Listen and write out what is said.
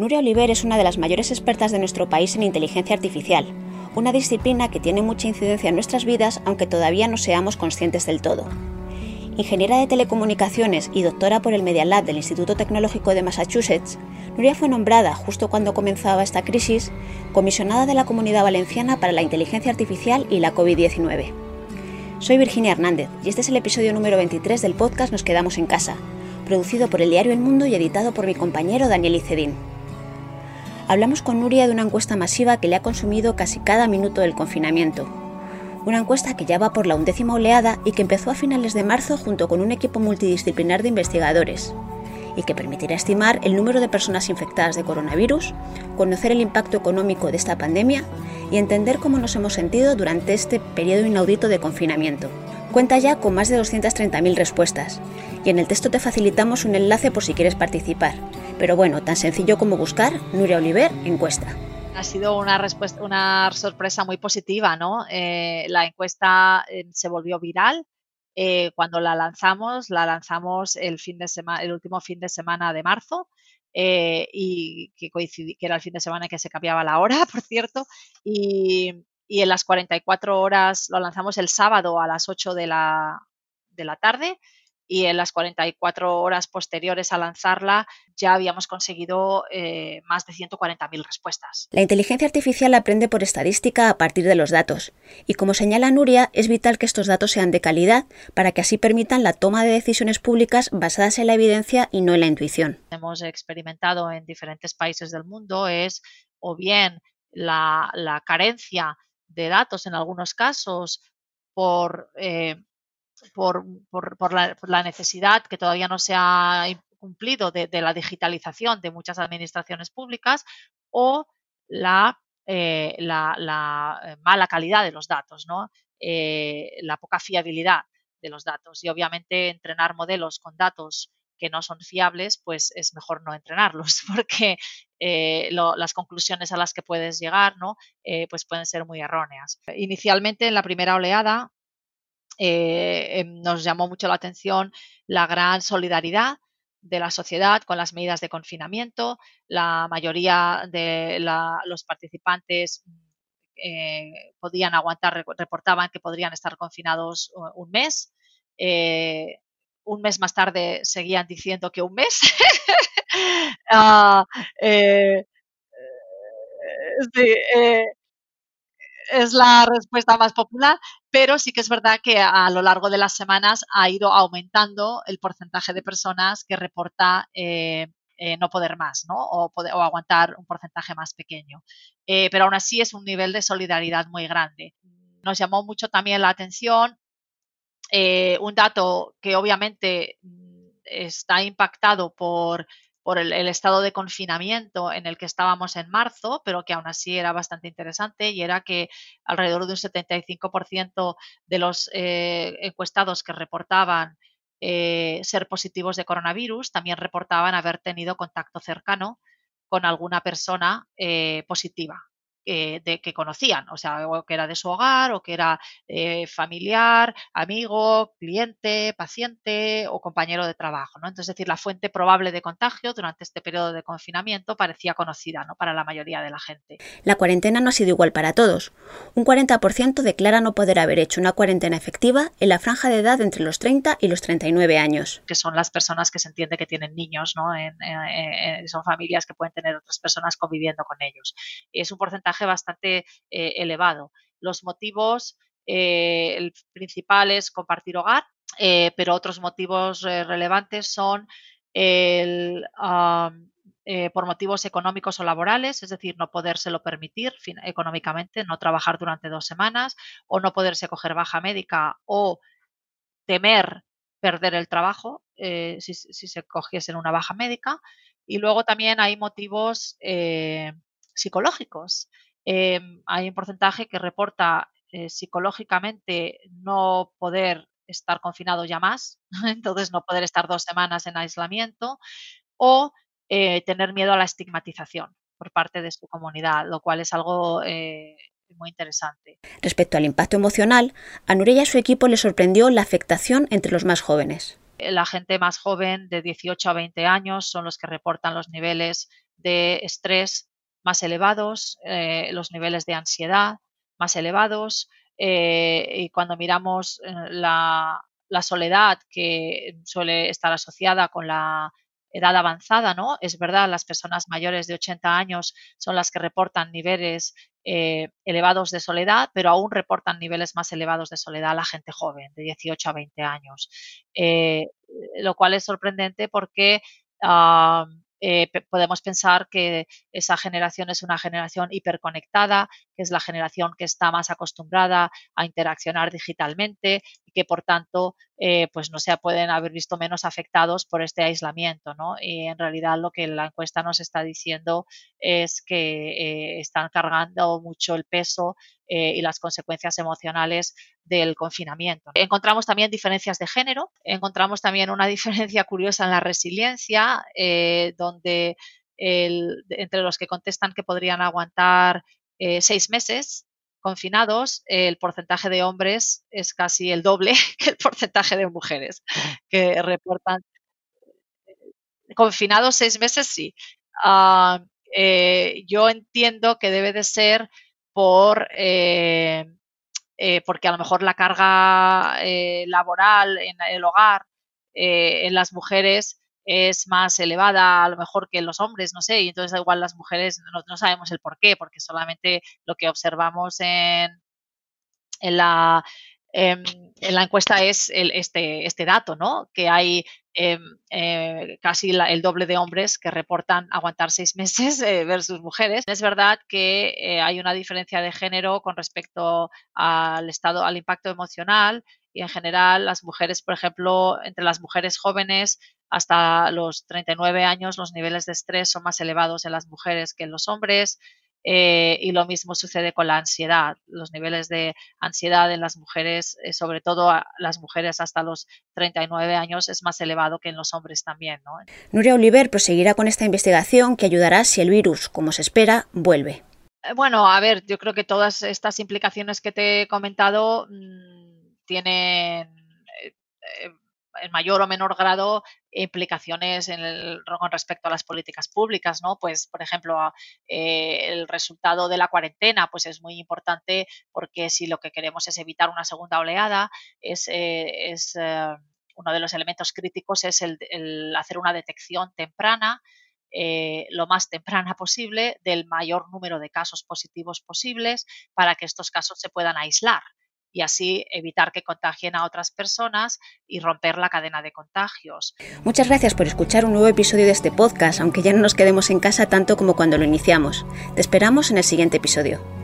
Nuria Oliver es una de las mayores expertas de nuestro país en inteligencia artificial, una disciplina que tiene mucha incidencia en nuestras vidas aunque todavía no seamos conscientes del todo. Ingeniera de telecomunicaciones y doctora por el Media Lab del Instituto Tecnológico de Massachusetts, Nuria fue nombrada, justo cuando comenzaba esta crisis, comisionada de la Comunidad Valenciana para la Inteligencia Artificial y la COVID-19. Soy Virginia Hernández y este es el episodio número 23 del podcast Nos Quedamos en Casa, producido por el diario El Mundo y editado por mi compañero Daniel Icedín. Hablamos con Nuria de una encuesta masiva que le ha consumido casi cada minuto del confinamiento, una encuesta que ya va por la undécima oleada y que empezó a finales de marzo junto con un equipo multidisciplinar de investigadores, y que permitirá estimar el número de personas infectadas de coronavirus, conocer el impacto económico de esta pandemia y entender cómo nos hemos sentido durante este periodo inaudito de confinamiento. Cuenta ya con más de 230.000 respuestas y en el texto te facilitamos un enlace por si quieres participar. Pero bueno, tan sencillo como buscar Nuria Oliver encuesta ha sido una respuesta, una sorpresa muy positiva, ¿no? Eh, la encuesta eh, se volvió viral. Eh, cuando la lanzamos, la lanzamos el fin de semana, el último fin de semana de marzo. y que, coincidí, que era el fin de semana en que se cambiaba la hora, por cierto, y, en las 44 horas lo lanzamos el sábado a las 8 de la, de la tarde y en las 44 horas posteriores a lanzarla ya habíamos conseguido eh, más de 140.000 respuestas. La inteligencia artificial aprende por estadística a partir de los datos y como señala Nuria, es vital que estos datos sean de calidad para que así permitan la toma de decisiones públicas basadas en la evidencia y no en la intuición. Hemos experimentado en diferentes países del mundo es o bien la, carencia de datos en algunos casos por eh, por, la, necesidad que todavía no se ha cumplido de, la digitalización de muchas administraciones públicas o la, eh, la, eh, mala calidad de los datos. Eh, la poca fiabilidad de los datos. Y obviamente entrenar modelos con datos que no son fiables, pues es mejor no entrenarlos, porque las conclusiones a las que puedes llegar, ¿no? pues pueden ser muy erróneas. Inicialmente, en la primera oleada, eh, em, nos llamó mucho la atención la gran solidaridad de la sociedad con las medidas de confinamiento. La mayoría de los participantes eh, podían aguantar, reportaban que podrían estar confinados un mes. Eh, un mes más tarde seguían diciendo que un mes. Ah, sí, es la respuesta más popular, pero sí que es verdad que a lo largo de las semanas ha ido aumentando el porcentaje de personas que reporta eh, eh, no poder más, ¿no? O, o, aguantar un porcentaje más pequeño. Eh, pero aún así es un nivel de solidaridad muy grande. Nos llamó mucho también la atención un dato que obviamente mm, está impactado por por el, estado de confinamiento en el que estábamos en marzo, pero que aún así era bastante interesante y era que alrededor de un 75% de los eh, encuestados que reportaban eh, ser positivos de coronavirus también reportaban haber tenido contacto cercano con alguna persona eh, positiva de, que conocían, o sea, o que era de su hogar, o que era eh, familiar, amigo, cliente, paciente o compañero de trabajo. ¿no? Entonces, es decir, la fuente probable de contagio durante este periodo de confinamiento parecía conocida ¿no? para la mayoría de la gente. La cuarentena no ha sido igual para todos. Un 40% declara no poder haber hecho una cuarentena efectiva en la franja de edad entre los 30 y los 39 años. Que son las personas que se entiende que tienen niños, ¿no? son familias que pueden tener otras personas conviviendo con ellos. Es un porcentaje bastante eh, elevado. Los motivos, eh, el compartir hogar, eh, pero otros motivos relevantes son por motivos económicos o laborales, es decir, no podérselo permitir económicamente, no trabajar durante dos semanas o no poderse coger baja médica o temer perder el trabajo si, se cogiesen una baja médica. Y luego también hay motivos psicológicos. Em, hay un porcentaje que reporta eh, psicológicamente no poder estar confinado ya más, entonces no poder estar dos semanas en aislamiento o eh, tener miedo a la estigmatización por parte de su comunidad, lo cual es algo eh, muy interesante. Respecto al impacto emocional, a Nuria y a su equipo le sorprendió la afectación entre los más jóvenes. La gente más joven de 18 a 20 años son los que reportan los niveles de estrés más elevados, eh, los niveles de ansiedad más elevados. y cuando miramos la, la soledad que suele estar asociada con la edad avanzada, ¿no? Es verdad, las personas mayores de 80 años son las que reportan niveles eh, elevados de soledad, pero aún reportan niveles más elevados de soledad a la gente joven, de 18 a 20 años. Eh, lo cual es sorprendente porque ah, eh, podemos pensar que esa generación es una generación hiperconectada, que es la generación que está más acostumbrada a interaccionar digitalmente y que por tanto eh, pues no se pueden haber visto menos afectados por este aislamiento. ¿no? Y en realidad lo que la encuesta nos está diciendo es que eh, están cargando mucho el peso y las consecuencias emocionales del confinamiento. Encontramos también diferencias de género, encontramos también una diferencia curiosa en la resiliencia, eh, donde entre los que contestan que podrían aguantar eh, seis meses confinados, el porcentaje de hombres es casi el doble que el porcentaje de mujeres que reportan confinados seis meses, sí. Ah, eh, yo entiendo que debe de ser por eh, porque a lo mejor la carga eh, laboral en el hogar eh, en las mujeres es más elevada a lo mejor que en los hombres, no sé, y entonces igual las mujeres no, sabemos el por qué, porque solamente lo que observamos en, en la, em, en la encuesta es el, este, este dato, ¿no? Que hay Em, eh, casi el doble de hombres que reportan aguantar seis meses eh, versus mujeres. Es verdad que eh, hay una diferencia de género con respecto al estado, al impacto emocional y en general las mujeres, por ejemplo, entre las mujeres jóvenes hasta los 39 años los niveles de estrés son más elevados en las mujeres que en los hombres. Eh, y lo mismo sucede con la ansiedad. Los niveles de ansiedad en las mujeres, eh, sobre todo las mujeres hasta los 39 años, es más elevado que en los hombres también. ¿no? Nuria Oliver proseguirá con esta investigación que ayudará si el virus, como se espera, vuelve. Eh, bueno, a ver, yo creo que todas estas implicaciones que te he comentado mmm, tienen en mayor o menor grado implicaciones en el, con respecto a las políticas públicas, ¿no? Pues, por ejemplo, eh, el resultado de la cuarentena, pues es muy importante porque si lo que queremos es evitar una segunda oleada, es, eh, es eh, uno de los elementos críticos es el, el hacer una detección temprana lo más temprana posible del mayor número de casos positivos posibles para que estos casos se puedan aislar y así evitar que contagien a otras personas y romper la cadena de contagios. Muchas gracias por escuchar un nuevo episodio de este podcast, aunque ya no nos quedemos en casa tanto como cuando lo iniciamos. Te esperamos en el siguiente episodio.